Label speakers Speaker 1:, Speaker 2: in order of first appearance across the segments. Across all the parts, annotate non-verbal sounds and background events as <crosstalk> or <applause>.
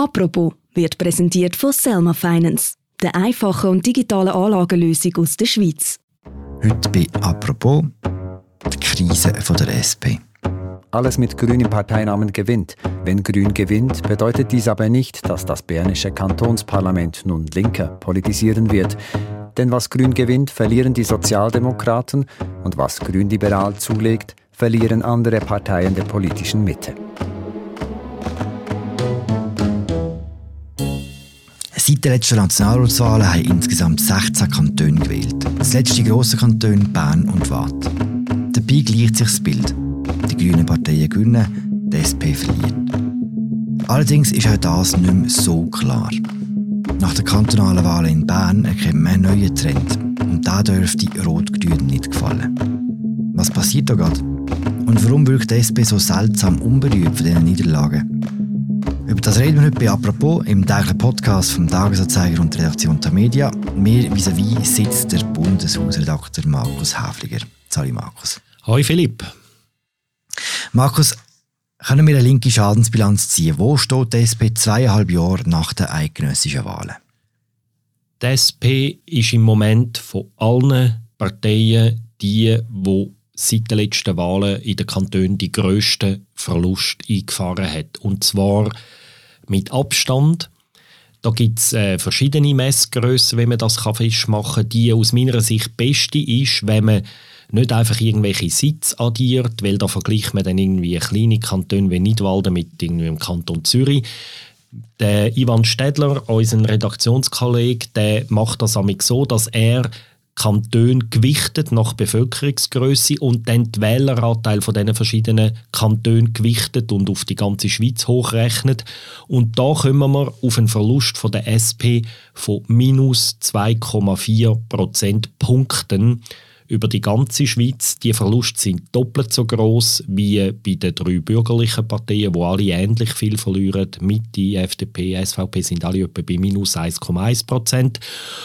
Speaker 1: Apropos wird präsentiert von Selma Finance, der einfachen und digitalen Anlagenlösung aus der Schweiz.
Speaker 2: Heute bei Apropos die Krise von der SP.
Speaker 3: Alles mit grünen Parteinamen gewinnt. Wenn Grün gewinnt, bedeutet dies aber nicht, dass das bernische Kantonsparlament nun linker politisieren wird. Denn was Grün gewinnt, verlieren die Sozialdemokraten und was Grünliberal zulegt, verlieren andere Parteien der politischen Mitte.
Speaker 2: Seit der letzten Nationalratswahlen haben insgesamt 16 Kantone gewählt. Das letzte grosse Kanton Bern und Waadt. Dabei gleicht sich das Bild. Die grünen Parteien gewinnen, die SP verliert. Allerdings ist auch das nicht mehr so klar. Nach den kantonalen Wahlen in Bern erkennt man einen neuen Trend. Und da dürfte Rot-Grün nicht gefallen. Was passiert da gerade? Und warum wirkt die SP so seltsam unberührt von diesen Niederlagen? Über das reden wir heute bei «Apropos» im täglichen Podcast vom Tagesanzeiger und der Redaktion der Media. Mir vis-à-vis sitzt der Bundeshausredakteur Markus Häfliger. Hallo Markus.
Speaker 4: Hoi Philipp.
Speaker 2: Markus, können wir eine linke Schadensbilanz ziehen? Wo steht die SP zweieinhalb Jahre nach den eidgenössischen Wahlen?
Speaker 4: Die SP ist im Moment von allen Parteien die, die seit den letzten Wahlen in den Kantonen die grössten Verlust eingefahren hat. Und zwar mit Abstand. Da gibt es äh, verschiedene Messgrössen, wie man das kann festmachen kann. Die aus meiner Sicht beste ist, wenn man nicht einfach irgendwelche Sitze addiert, weil da vergleicht man dann irgendwie kleine Kantone wie Nidwalden mit irgendwie dem Kanton Zürich. Der Ivan Städler, unser Redaktionskollege, der macht das so, dass er Kantone gewichtet nach Bevölkerungsgröße und dann den Wähleranteil von diesen verschiedenen Kantonen gewichtet und auf die ganze Schweiz hochrechnet. Und da kommen wir auf einen Verlust von der SP von minus 2,4 Prozentpunkten über die ganze Schweiz. Die Verluste sind doppelt so groß wie bei den drei bürgerlichen Parteien, wo alle ähnlich viel verlieren. Mitte, FDP, SVP sind alle etwa bei minus 1,1 Prozent.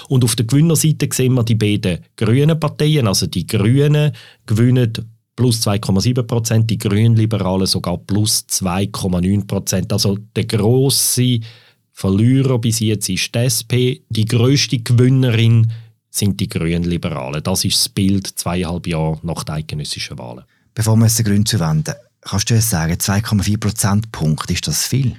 Speaker 4: Und auf der Gewinnerseite sehen wir die beiden grünen Parteien, also die Grünen gewinnen plus 2,7 Prozent, die Grünliberalen sogar plus 2,9 Prozent. Also der grosse Verlierer bis jetzt ist die SP, die größte Gewinnerin sind die Grünen-Liberalen. Das ist das Bild zweieinhalb Jahre nach den eidgenössischen Wahlen.
Speaker 2: Bevor wir es den Grünen zuwenden, kannst du uns sagen, 2,4 Prozentpunkte, ist das viel?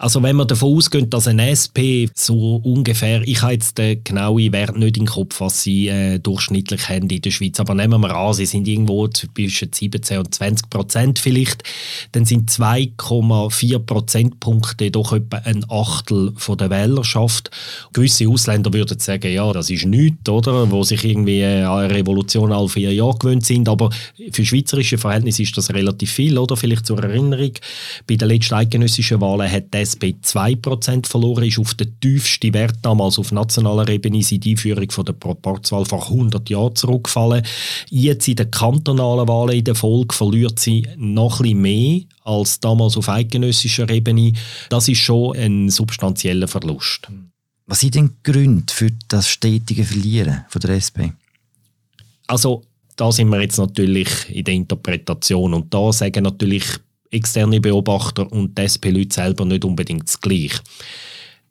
Speaker 4: Also wenn man davon ausgeht, dass ein SP so ungefähr, ich habe jetzt den genauen Wert nicht im Kopf, was sie äh, durchschnittlich haben in der Schweiz, aber nehmen wir an, sie sind irgendwo zwischen 17 und 20 Prozent vielleicht, dann sind 2,4 Prozentpunkte doch etwa ein Achtel von der Wählerschaft. Gewisse Ausländer würden sagen, ja, das ist nichts, oder, wo sich irgendwie äh, an eine Revolution alle vier Jahre gewöhnt sind, aber für schweizerische Verhältnisse ist das relativ viel, oder? Vielleicht zur Erinnerung, bei den letzten eidgenössischen Wahlen hat die SP 2% verloren, ist auf den tiefsten Wert damals auf nationaler Ebene seit Einführung von der Proporzwahl vor 100 Jahren zurückgefallen. Jetzt in den kantonalen Wahlen in der Folge verliert sie noch ein mehr als damals auf eidgenössischer Ebene. Das ist schon ein substanzieller Verlust.
Speaker 2: Was sind denn die Gründe für das stetige Verlieren von der SP?
Speaker 4: Also da sind wir jetzt natürlich in der Interpretation und da sagen natürlich externe Beobachter und die SP-Leute selber nicht unbedingt das Gleiche.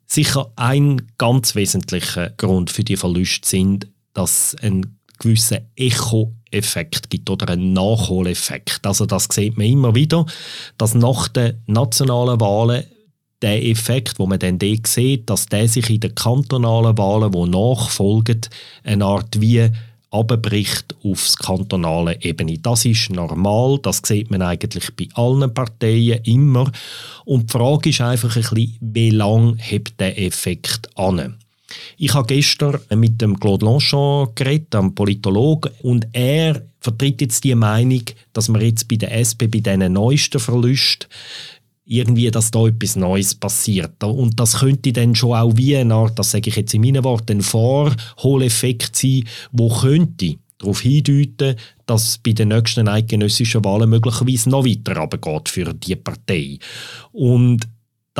Speaker 4: Sicher ein ganz wesentlicher Grund für die Verluste sind, dass ein gewisser Echo-Effekt gibt oder ein Nachholeffekt. Also das sieht man immer wieder, dass nach den nationalen Wahlen der Effekt, wo man dann sieht, dass der sich in den kantonalen Wahlen, die nachfolgen, eine Art wie abbricht aufs kantonale Ebene. Das ist normal, das sieht man eigentlich bei allen Parteien immer. Und die Frage ist einfach ein bisschen, wie lange hebt der Effekt an? Ich habe gestern mit dem Claude Longchamp geredet, einem Politologen, und er vertritt jetzt die Meinung, dass man jetzt bei der SP bei diesen neuesten Verlusten irgendwie, dass da etwas Neues passiert. Und das könnte dann schon auch wie eine Art, das sage ich jetzt in meinen Worten, ein Vorholeffekt sein, wo könnte darauf hindeuten, dass bei den nächsten eidgenössischen Wahlen möglicherweise noch weiter runtergeht für die Partei. Und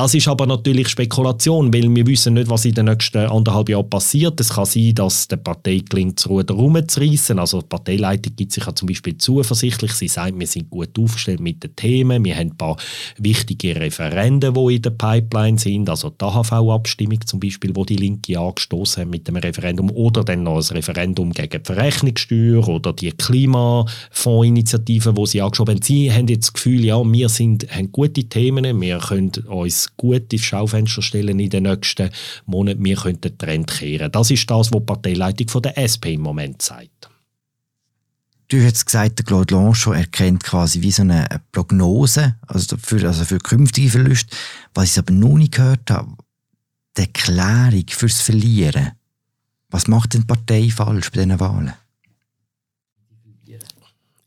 Speaker 4: Das ist aber natürlich Spekulation, weil wir wissen nicht, was in den nächsten anderthalb Jahren passiert. Es kann sein, dass der Partei gelingt, das Ruder rumzureissen. Also die Parteileitung gibt sich ja zum Beispiel zuversichtlich. Sie sagt, wir sind gut aufgestellt mit den Themen. Wir haben ein paar wichtige Referenden, die in der Pipeline sind. Also die AHV-Abstimmung zum Beispiel, wo die Linke angestoßen haben mit dem Referendum. Oder dann noch ein Referendum gegen die Verrechnungssteuer oder die Klimafondsinitiative, die sie angeschoben haben. Sie haben jetzt das Gefühl, ja, wir sind, haben gute Themen, wir können uns gut ins Schaufenster stellen in den nächsten Monaten, wir können den Trend kehren. Das ist das, was die Parteileitung der SP im Moment sagt.
Speaker 2: Du hast gesagt, der Claude Lanchon erkennt quasi wie so eine Prognose also für, also für künftige Verluste. Was ich aber noch nicht gehört habe, die Erklärung fürs Verlieren. Was macht denn die Partei falsch bei diesen Wahlen?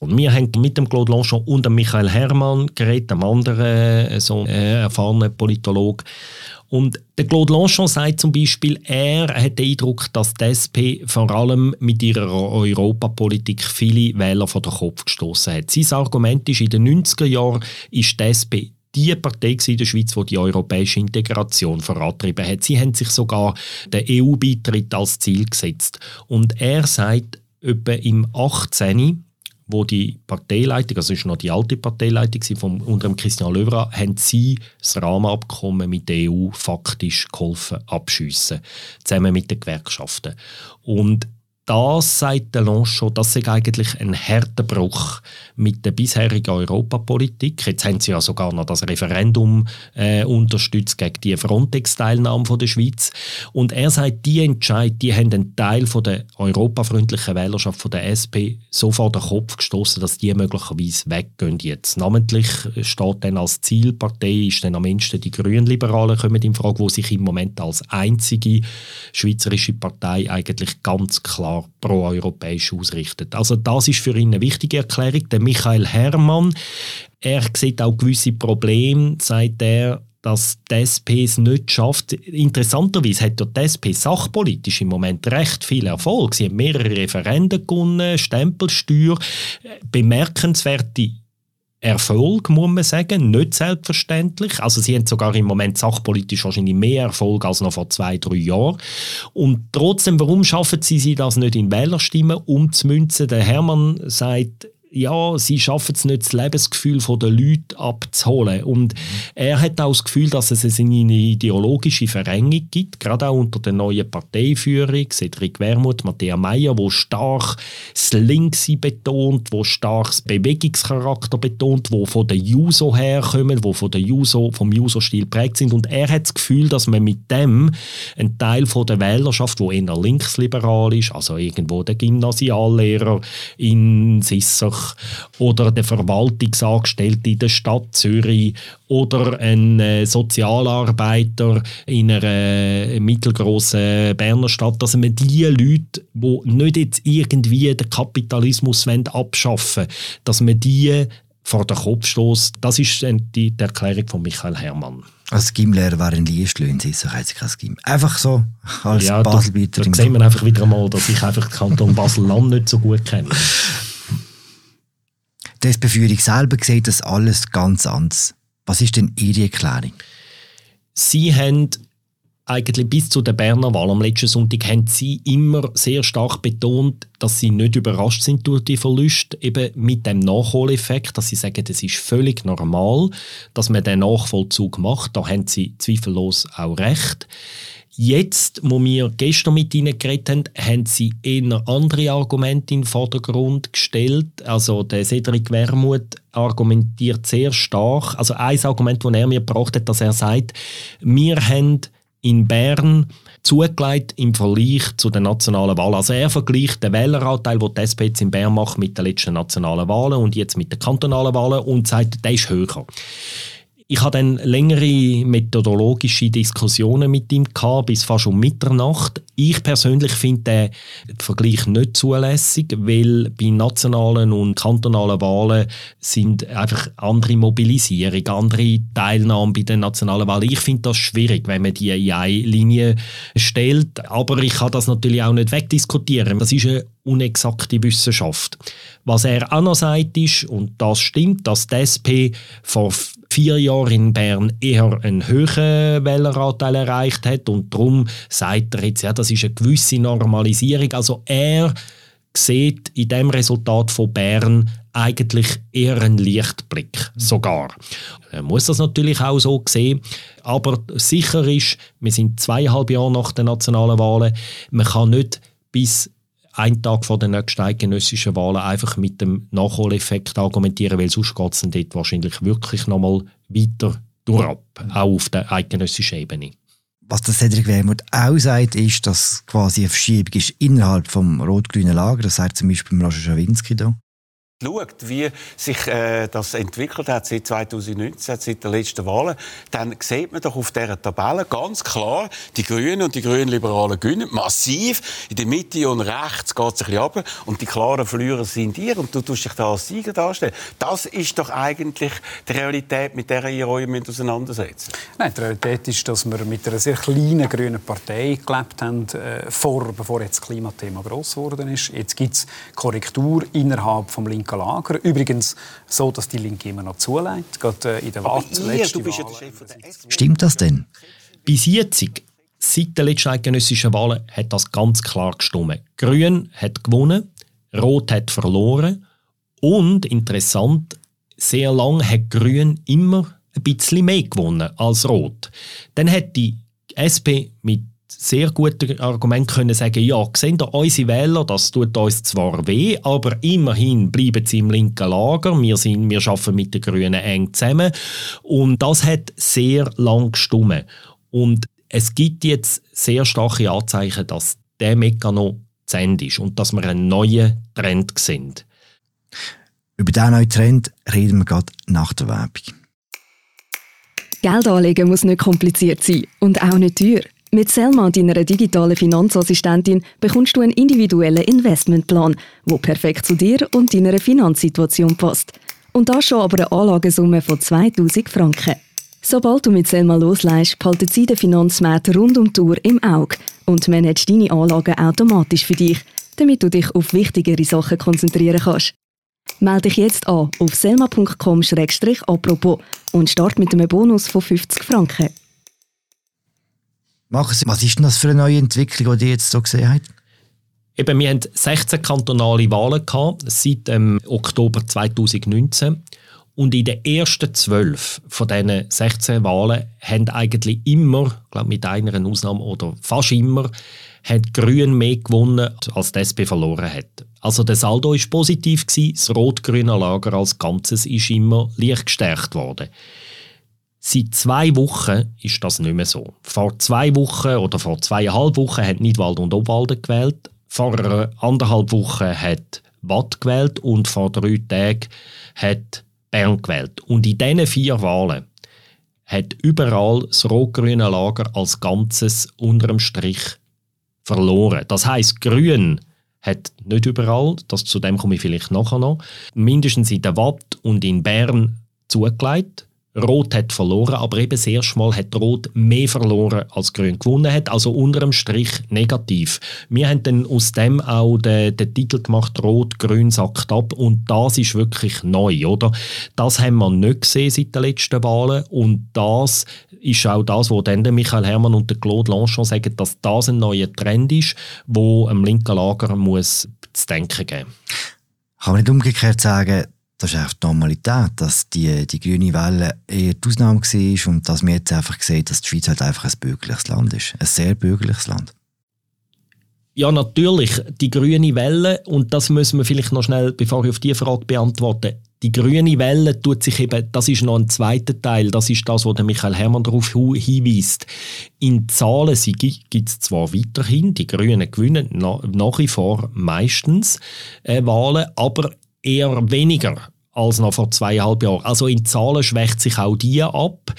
Speaker 4: Und wir haben mit dem Claude Lanchon und dem Michael Hermann geredet, einem anderen äh, so, äh, erfahrenen Politologen. Und der Claude Lanchon sagt zum Beispiel, er hat den Eindruck, dass die SP vor allem mit ihrer Europapolitik viele Wähler vor den Kopf gestoßen hat. Sein Argument ist, in den 90er Jahren ist die SP die Partei in der Schweiz, die die europäische Integration vorantrieben hat. Sie haben sich sogar den EU-Beitritt als Ziel gesetzt. Und er sagt, etwa im 18 wo die Parteileitung, also ist noch die alte Parteileitung von unter dem Christian Löwra, haben sie das Rahmenabkommen mit der EU faktisch geholfen abschiessen, zusammen mit den Gewerkschaften. Und das sagt Lanchon, das ist eigentlich ein harter Bruch mit der bisherigen Europapolitik. Jetzt haben sie ja sogar noch das Referendum äh, unterstützt gegen die Frontex-Teilnahme der Schweiz. Und er sagt, die Entscheid, die haben einen Teil von der europafreundlichen Wählerschaft von der SP so vor den Kopf gestoßen, dass die möglicherweise weggehen jetzt. Namentlich steht dann als Zielpartei ist dann am Ende die Grünliberalen kommen in Frage, wo sich im Moment als einzige schweizerische Partei eigentlich ganz klar pro-europäisch ausrichtet. Also das ist für ihn eine wichtige Erklärung. Der Michael Herrmann, er sieht auch gewisse Probleme, sagt er, dass die SP es nicht schafft. Interessanterweise hat die SP sachpolitisch im Moment recht viel Erfolg. Sie haben mehrere Referenden gewonnen, Stempelsteuer, bemerkenswerte Erfolg, muss man sagen, nicht selbstverständlich. Also sie haben sogar im Moment sachpolitisch wahrscheinlich mehr Erfolg als noch vor zwei, drei Jahren. Und trotzdem, warum schaffen sie, sie das nicht in Wählerstimmen umzumünzen? Der Hermann sagt, ja, sie schaffen es nicht, das Lebensgefühl der Leute abzuholen. Und er hat auch das Gefühl, dass es eine ideologische Verengung gibt, gerade auch unter der neuen Parteiführung, Cedric Wermuth, Matthäa Meyer, wo stark das Linkse betont, wo stark das Bewegungscharakter betont, wo von der Juso herkommen, wo von der Juso, vom Juso-Stil prägt sind. Und er hat das Gefühl, dass man mit dem einen Teil von der Wählerschaft, wo eher linksliberal ist, also irgendwo der Gymnasiallehrer in Sissach oder der Verwaltungsangestellte in der Stadt Zürich oder ein äh, Sozialarbeiter in einer äh, mittelgroßen Berner Stadt, dass man die Leute, die nicht jetzt irgendwie den Kapitalismus abschaffen wollen, dass man die vor den Kopf stößt. Das ist die, Erklärung von Michael Herrmann.
Speaker 2: Als Gimlehrer wären Liestlöhne, so heisst kein Gym. Einfach so, als
Speaker 4: ja,
Speaker 2: Baselbieter.
Speaker 4: Da, da sehen wir einfach wieder einmal, dass ich einfach den Kanton Basel-Land nicht so gut kenne. <laughs>
Speaker 2: Die SP-Führung selber sieht das alles ganz anders. Was ist denn Ihre Erklärung?
Speaker 4: Sie haben eigentlich bis zu der Berner Wahl am letzten Sonntag haben sie immer sehr stark betont, dass sie nicht überrascht sind durch die Verluste, eben mit dem Nachholeffekt, dass sie sagen, es ist völlig normal, dass man den Nachvollzug macht. Da haben sie zweifellos auch recht. Jetzt, wo wir gestern mit ihnen geredet haben, haben sie eher andere Argumente in den Vordergrund gestellt. Also der Cedric Wermuth argumentiert sehr stark. Also ein Argument, das er mir gebracht hat, dass er sagt, wir haben in Bern zugelegt im Vergleich zu den nationalen Wahlen. Also er vergleicht den Wähleranteil, den die SP jetzt in Bern macht, mit den letzten nationalen Wahlen und jetzt mit den kantonalen Wahlen und sagt, der ist höher. Ich hatte dann längere methodologische Diskussionen mit ihm gehabt, bis fast um Mitternacht. Ich persönlich finde den Vergleich nicht zulässig, weil bei nationalen und kantonalen Wahlen sind einfach andere Mobilisierung, andere Teilnahme bei den nationalen Wahlen. Ich finde das schwierig, wenn man die in eine Linie stellt. Aber ich kann das natürlich auch nicht wegdiskutieren. Das ist eine unexakte Wissenschaft. Was er auch noch sagt ist, und das stimmt, dass die SP vor vier Jahren in Bern eher einen höheren Wähleranteil erreicht hat und darum sagt er jetzt, ja, das ist eine gewisse Normalisierung. Also er sieht in dem Resultat von Bern eigentlich eher einen Lichtblick sogar. Man muss das natürlich auch so sehen, aber sicher ist, wir sind zweieinhalb Jahre nach den nationalen Wahlen, man kann nicht bis einen Tag vor den nächsten eidgenössischen Wahlen einfach mit dem Nachholeffekt argumentieren, weil sonst geht es dann dort wahrscheinlich wirklich nochmal weiter durch, auch auf der eidgenössischen Ebene.
Speaker 2: Was der Cedric Wermuth auch sagt, ist, dass quasi eine Verschiebung ist innerhalb vom rot-grünen Lager. Das sagt zum Beispiel Roger Schawinski hier
Speaker 5: schaut, wie sich äh, das entwickelt hat seit 2019, seit den letzten Wahlen, dann sieht man doch auf dieser Tabelle ganz klar, die Grünen und die Grünliberalen gewinnen massiv. In der Mitte und rechts geht es ein bisschen runter. Und die klaren Verlierer sind ihr. Und du tust dich da als Sieger darstellen. Das ist doch eigentlich die Realität, mit der ihr euch auseinandersetzt.
Speaker 6: Nein, die Realität ist, dass wir mit einer sehr kleinen grünen Partei gelebt haben, äh, vor, bevor jetzt das Klimathema gross geworden ist. Jetzt gibt es Korrektur innerhalb des linken linken Lager. Übrigens so, dass die Linke immer noch zulässt. Gerade äh, in der Wahl
Speaker 2: zuletzt. Stimmt das denn?
Speaker 4: Bis jetzt, seit den letzten eidgenössischen Wahlen, hat das ganz klar gestimmt. Grün hat gewonnen, Rot hat verloren und interessant, sehr lange hat Grün immer ein bisschen mehr gewonnen als Rot. Dann hat die SP mit sehr gute Argument können sagen, ja, sehen ihr unsere Wähler, das tut uns zwar weh, aber immerhin bleiben sie im linken Lager, wir, sind, wir arbeiten mit den Grünen eng zusammen und das hat sehr lang gestummen. Und es gibt jetzt sehr starke Anzeichen, dass der Mechanismus zu Ende ist und dass wir einen neuen Trend sehen.
Speaker 2: Über diesen neuen Trend reden wir gerade nach der Werbung.
Speaker 1: Geld anlegen muss nicht kompliziert sein und auch nicht teuer. Mit Selma, deiner digitalen Finanzassistentin, bekommst du einen individuellen Investmentplan, der perfekt zu dir und deiner Finanzsituation passt. Und das schon aber eine Anlagesumme von 2000 Franken. Sobald du mit Selma loslässt, behalten sie den Finanzmarkt rund um die Uhr im Auge und managt deine Anlagen automatisch für dich, damit du dich auf wichtigere Sachen konzentrieren kannst. Melde dich jetzt an auf selma.com-apropos und start mit einem Bonus von 50 Franken.
Speaker 2: Markus, was ist denn das für eine neue Entwicklung, die ihr jetzt so gesehen habt?
Speaker 4: Eben, wir hatten 16 kantonale Wahlen gehabt, seit ähm, Oktober 2019. Und in den ersten zwölf von diesen 16 Wahlen haben eigentlich immer, glaube mit einer Ausnahme oder fast immer, hat Grün mehr gewonnen, als die SP verloren hat. Also der Saldo war positiv, das rot-grüne Lager als Ganzes ist immer leicht gestärkt worden. Seit zwei Wochen ist das nicht mehr so. Vor zwei Wochen oder vor zweieinhalb Wochen hat Nidwald und Obwalden gewählt. Vor anderthalb Wochen hat Watt gewählt und vor drei Tagen hat Bern gewählt. Und in diesen vier Wahlen hat überall das rot-grüne Lager als Ganzes unterm Strich verloren. Das heißt, Grün hat nicht überall, das, zu dem komme ich vielleicht nachher noch, mindestens in der Watt und in Bern zugelegt. Rot hat verloren, aber eben das erste Mal hat Rot mehr verloren als Grün gewonnen hat, also unterm Strich negativ. Wir haben dann aus dem auch den, den Titel gemacht, Rot-Grün sackt ab und das ist wirklich neu, oder? Das haben wir nicht gesehen seit den letzten Wahlen und das ist auch das, wo dann Michael Hermann und der Claude Lanchon sagen, dass das ein neuer Trend ist, wo im linken Lager muss zu denken geben.
Speaker 2: Kann man nicht umgekehrt sagen, das ist einfach die Normalität, dass die, die grüne Welle eher die Ausnahme war und dass wir jetzt einfach sehen, dass die Schweiz halt einfach ein bürgerliches Land ist. Ein sehr bürgerliches Land.
Speaker 4: Ja, natürlich. Die grüne Welle, und das müssen wir vielleicht noch schnell, bevor ich auf diese Frage beantworte, die grüne Welle tut sich eben, das ist noch ein zweiter Teil, das ist das, was Michael Hermann darauf hinweist. In Zahlen gibt es zwar weiterhin, die Grünen gewinnen nach wie vor meistens äh, Wahlen, aber eher weniger als noch vor zweieinhalb Jahren. Also in Zahlen schwächt sich auch die ab.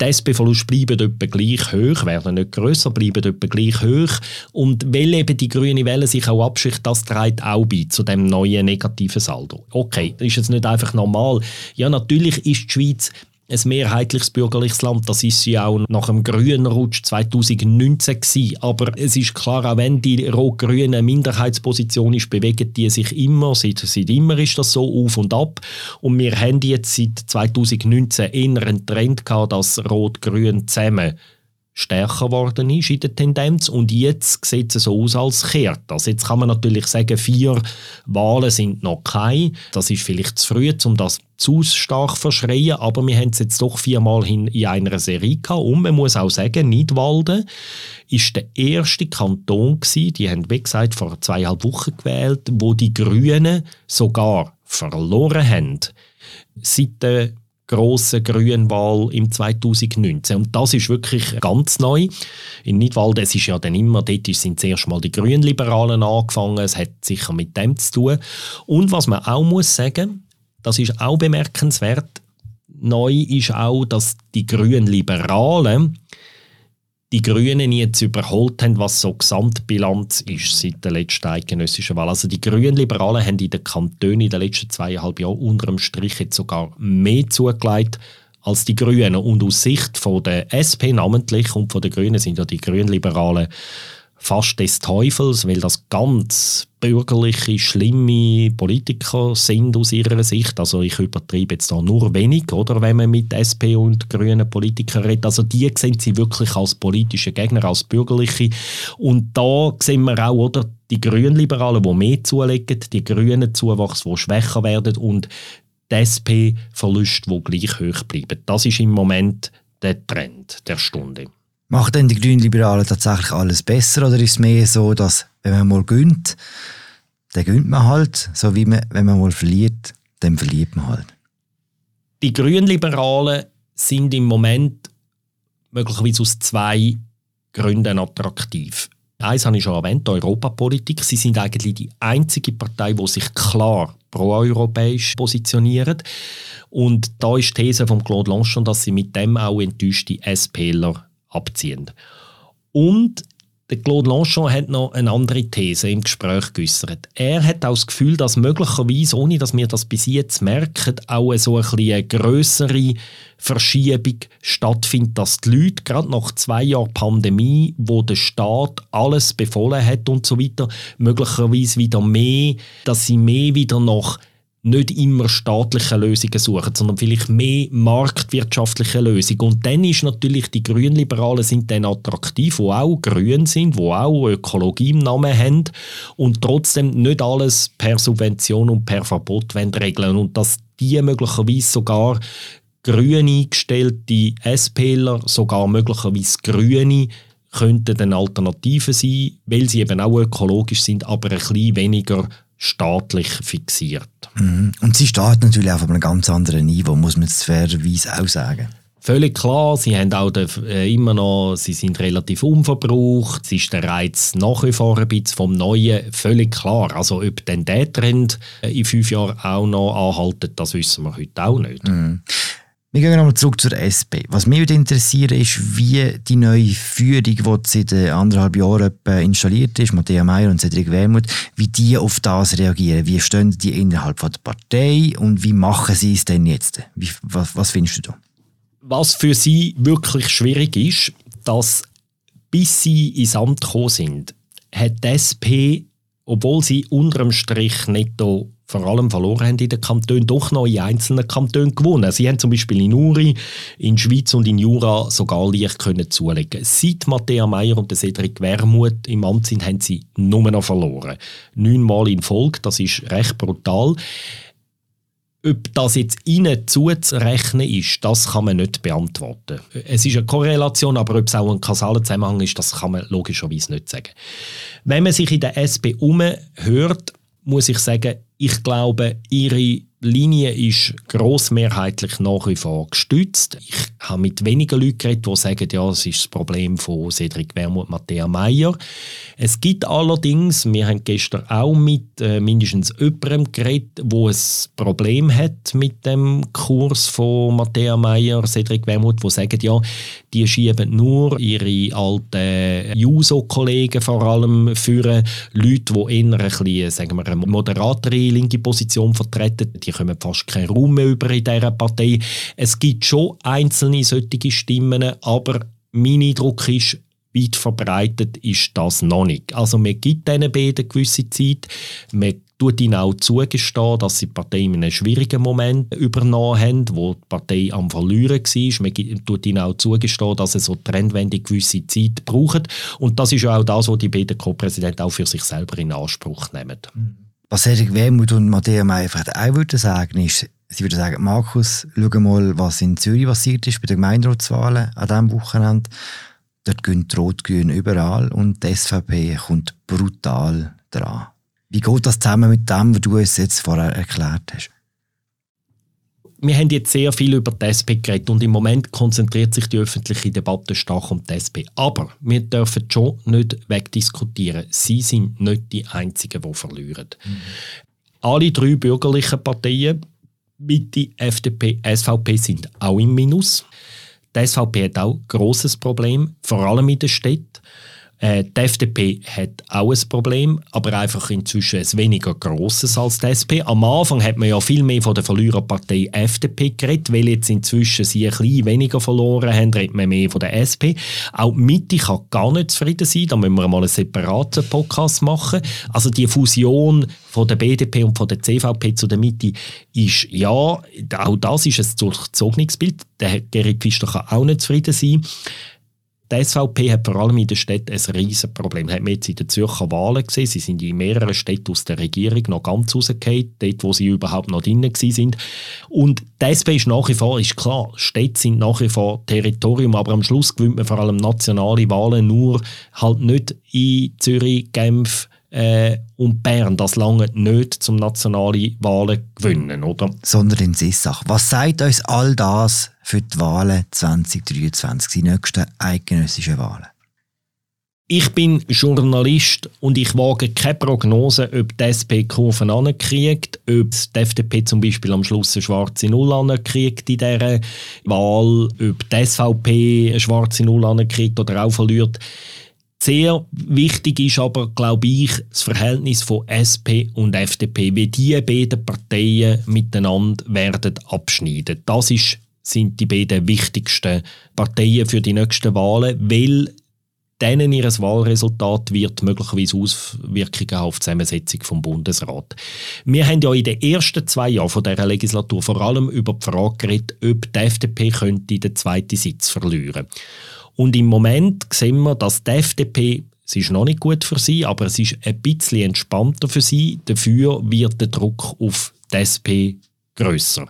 Speaker 4: Die SP-Verluste bleiben etwa gleich hoch, werden nicht grösser, bleiben etwa gleich hoch. Und weil eben die grüne Welle sich auch abschicht, das trägt auch bei zu dem neuen negativen Saldo. Okay, das ist jetzt nicht einfach normal. Ja, natürlich ist die Schweiz ein mehrheitliches bürgerliches Land. Das ist sie auch nach dem grünen Rutsch 2019 gewesen. Aber es ist klar, auch wenn die rot-grüne Minderheitsposition ist, bewegen die sich immer, seit, seit immer ist das so auf und ab. Und wir haben jetzt seit 2019 eher einen Trend gehabt, dass rot-grün zusammen stärker geworden ist in der Tendenz und jetzt sieht es so aus, als kehrt das. Jetzt kann man natürlich sagen, vier Wahlen sind noch keine. Das ist vielleicht zu früh, um das zu stark verschreien, aber wir haben es jetzt doch viermal in, in einer Serie gehabt und man muss auch sagen, Nidwalden ist der erste Kanton gewesen, die haben wie gesagt vor zweieinhalb Wochen gewählt, wo die Grünen sogar verloren haben. Seit der grossen Grünwahl im 2019. Und das ist wirklich ganz neu. In Nidwalden, es ist ja dann immer, dort sind zuerst mal die Grünliberalen angefangen, es hat sicher mit dem zu tun. Und was man auch muss sagen, das ist auch bemerkenswert, neu ist auch, dass die Grünliberalen die Grünen jetzt überholt haben, was so Gesamtbilanz ist seit der letzten eidgenössischen Wahl. Also die Grünliberalen haben in den Kantonen in den letzten zweieinhalb Jahren unter dem Strich jetzt sogar mehr zugelegt als die Grünen. Und aus Sicht von der SP namentlich und von den Grünen sind ja die Grünliberalen fast des Teufels, weil das ganz bürgerliche, schlimme Politiker sind aus ihrer Sicht. Also ich übertreibe jetzt da nur wenig, oder, wenn man mit SP und grünen Politikern redet. Also die sehen sie wirklich als politische Gegner, als bürgerliche. Und da sehen wir auch, oder, die Grünliberalen, die mehr zulegen, die grünen Zuwachs, die schwächer werden und die SP-Verluste, die gleich hoch bleiben. Das ist im Moment der Trend der Stunde.
Speaker 2: Machen denn die Grünliberalen tatsächlich alles besser oder ist es mehr so, dass wenn man mal gönnt, dann gönnt man halt, so wie man, wenn man mal verliert, dann verliert man halt?
Speaker 4: Die Grünliberalen sind im Moment möglicherweise aus zwei Gründen attraktiv. Eins habe ich schon erwähnt, die Europapolitik. Sie sind eigentlich die einzige Partei, die sich klar proeuropäisch positioniert. Und da ist die These von Claude Lanchon, dass sie mit dem auch enttäuschte SPler abziehen. Und Claude Lanchon hat noch eine andere These im Gespräch geäußert. Er hat auch das Gefühl, dass möglicherweise, ohne dass wir das bis jetzt merken, auch so ein eine grössere Verschiebung stattfindet, dass die Leute gerade nach zwei Jahren Pandemie, wo der Staat alles befohlen hat und so weiter, möglicherweise wieder mehr, dass sie mehr wieder nach nicht immer staatliche Lösungen suchen, sondern vielleicht mehr marktwirtschaftliche Lösungen. Und dann ist natürlich, die Grünliberalen sind dann attraktiv, die auch grün sind, die auch Ökologie im Namen haben und trotzdem nicht alles per Subvention und per Verbot regeln Und dass die möglicherweise sogar grün eingestellte SPler, sogar möglicherweise Grüne, könnten eine Alternative sein, weil sie eben auch ökologisch sind, aber ein bisschen weniger staatlich fixiert.
Speaker 2: Mhm. Und sie starten natürlich auf einem ganz anderen Niveau, muss man jetzt fairerweise auch sagen.
Speaker 4: Völlig klar, sie haben auch äh, immer noch, sie sind relativ unverbraucht, es ist der Reiz nach wie vor ein bisschen vom Neuen, völlig klar. Also ob denn der Trend äh, in fünf Jahren auch noch anhaltet, das wissen wir heute auch nicht.
Speaker 2: Mhm. Wir gehen nochmal zurück zur SP. Was mich würde interessieren ist, wie die neue Führung, die seit anderthalb Jahren installiert ist, Matthäa Meyer und Cedric Wermuth, wie die auf das reagieren. Wie stehen die innerhalb der Partei und wie machen sie es denn jetzt? Wie, was, was findest du da?
Speaker 4: Was für sie wirklich schwierig ist, dass bis sie ins Amt gekommen sind, hat die SP, obwohl sie unter dem Strich netto vor allem verloren haben in den Kantonen, doch noch in einzelnen Kantonen gewonnen. Sie haben zum Beispiel in Uri, in Schweiz und in Jura sogar leicht können zulegen. Seit Matthäa Meyer und Cedric Wermuth im Amt sind, haben sie nur noch verloren. Neunmal in Folge, das ist recht brutal. Ob das jetzt ihnen zuzurechnen ist, das kann man nicht beantworten. Es ist eine Korrelation, aber ob es auch ein kausaler Zusammenhang ist, das kann man logischerweise nicht sagen. Wenn man sich in der SP umhört, muss ich sagen, ich glaube, ihre Linie ist grossmehrheitlich nach wie vor gestützt. Ich habe mit wenigen Leuten geredet, die sagen, ja, es ist das Problem von Cedric Wermuth Matthäa Meyer. Es gibt allerdings, wir haben gestern auch mit äh, mindestens jemandem geredet, wo ein Problem hat mit dem Kurs von Matthäa Meyer, Cedric Wermuth, die sagen, ja, die schieben nur ihre alten Juso-Kollegen vor allem führen, Leute, die eher ein bisschen, sagen wir, eine moderatere linke Position vertreten, die kommen fast keinen Raum mehr über in dieser Partei. Es gibt schon einzelne solche Stimmen, aber mein Eindruck ist, weit verbreitet ist das noch nicht. Also man gibt diesen beiden gewisse Zeit, man tut ihnen auch zugestehen, dass sie die Partei in einem schwierigen Moment übernommen haben, wo die Partei am Verlieren war. Man tut ihnen auch zugestehen, dass sie so Trendwende gewisse Zeit brauchen. Und das ist auch das, was die beiden Co-Präsidenten auch für sich selber in Anspruch nehmen.
Speaker 2: Was Erik Wermuth und Matthäa Meyer auch würden sagen, ist, sie würden sagen, Markus, schau mal, was in Zürich passiert ist bei den Gemeinderatswahlen an diesem Wochenende. Dort gehen die Rot-Grün überall und die SVP kommt brutal dran. Wie geht das zusammen mit dem, was du uns jetzt vorher erklärt hast?
Speaker 4: Wir haben jetzt sehr viel über die SP geredet und im Moment konzentriert sich die öffentliche Debatte stark um die SP. Aber wir dürfen schon nicht wegdiskutieren. Sie sind nicht die Einzigen, die verlieren. Mhm. Alle drei bürgerlichen Parteien, Mitte, FDP, SVP, sind auch im Minus. Die SVP hat auch ein grosses Problem, vor allem in der Stadt. Äh, die FDP hat auch ein Problem, aber einfach inzwischen ein weniger grosses als die SP. Am Anfang hat man ja viel mehr von der Verliererpartei FDP geredet, weil jetzt inzwischen sie ein bisschen weniger verloren haben, redet man mehr von der SP. Auch die Mitte kann gar nicht zufrieden sein, da müssen wir mal einen separaten Podcast machen. Also die Fusion von der BDP und von der CVP zu der Mitte ist, ja, auch das ist ein durchzogenes Bild. Der Gerrit Pfister kann auch nicht zufrieden sein. Die SVP hat vor allem in der Stadt ein riesiges Problem. Hat man jetzt in den Zürcher Wahlen gesehen. Sie sind in mehreren Städten aus der Regierung noch ganz rausgefallen, dort, wo sie überhaupt noch drin sind. Und die SP ist nach wie vor, ist klar, Städte sind nach wie vor Territorium, aber am Schluss gewinnt man vor allem nationale Wahlen nur halt nicht in Zürich, Genf, äh, und Bern das lange nicht zum nationalen Wahlen gewinnen, oder?
Speaker 2: Sondern in Sissach. Was sagt uns all das für die Wahlen 2023, die nächsten eidgenössischen Wahlen?
Speaker 4: Ich bin Journalist und ich wage keine Prognose, ob die SP Kurven ankriegt, ob die FDP zum Beispiel am Schluss eine schwarze Null ankriegt in dieser Wahl, ob die SVP eine schwarze Null ankriegt oder auch verliert. Sehr wichtig ist aber, glaube ich, das Verhältnis von SP und FDP, wie die beiden Parteien miteinander werden abschneiden. Das ist, sind die beiden wichtigsten Parteien für die nächsten Wahlen, weil denen ihr Wahlresultat wird möglicherweise Auswirkungen auf die Zusammensetzung vom Bundesrat. Wir haben ja in den ersten zwei Jahren von dieser Legislatur vor allem über die Frage geredet, ob die FDP könnte den zweiten Sitz verlieren könnte. Und im Moment sehen wir, dass die FDP, es ist noch nicht gut für sie, aber es ist ein bisschen entspannter für sie. Dafür wird der Druck auf die SP grösser.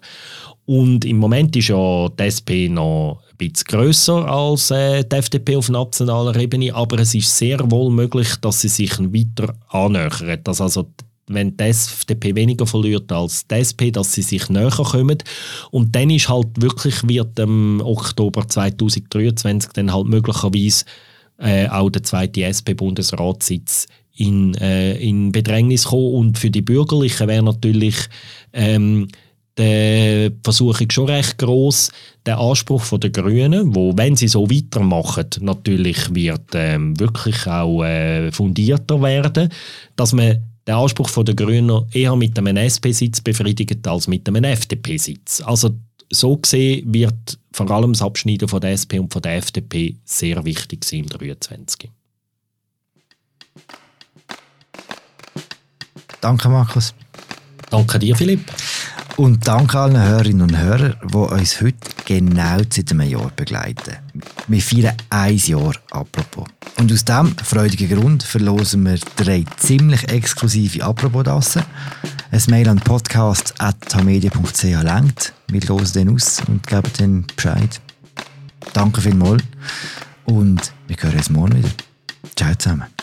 Speaker 4: Und im Moment ist ja die SP noch ein bisschen grösser als äh, die FDP auf nationaler Ebene, aber es ist sehr wohl möglich, dass sie sich weiter annähert. Dass also wenn die FDP weniger verliert als die SP, dass sie sich näher kommen. Und dann ist halt wirklich, wird im Oktober 2023 dann halt möglicherweise äh, auch der zweite SP-Bundesratssitz in, äh, in Bedrängnis kommen. Und für die Bürgerlichen wäre natürlich ähm, die Versuchung schon recht groß. Der Anspruch der Grünen, wo wenn sie so weitermachen, natürlich wird ähm, wirklich auch äh, fundierter werden, dass man der Anspruch der Grünen eher mit einem SP-Sitz befriedigt als mit einem FDP-Sitz. Also so gesehen wird vor allem das Abschneiden von der SP und von der FDP sehr wichtig sein im 23.
Speaker 2: Danke, Markus.
Speaker 4: Danke dir, Philipp.
Speaker 2: Und danke allen Hörerinnen und Hörern, die uns heute genau seit einem Jahr begleiten. Wir feiern ein Jahr apropos. Und aus diesem freudigen Grund verlosen wir drei ziemlich exklusive Apropos-Dassen. Ein Mail an podcast.tamedia.ch lenkt. Wir losen den aus und geben dann Bescheid. Danke vielmals und wir hören uns morgen wieder. Ciao zusammen.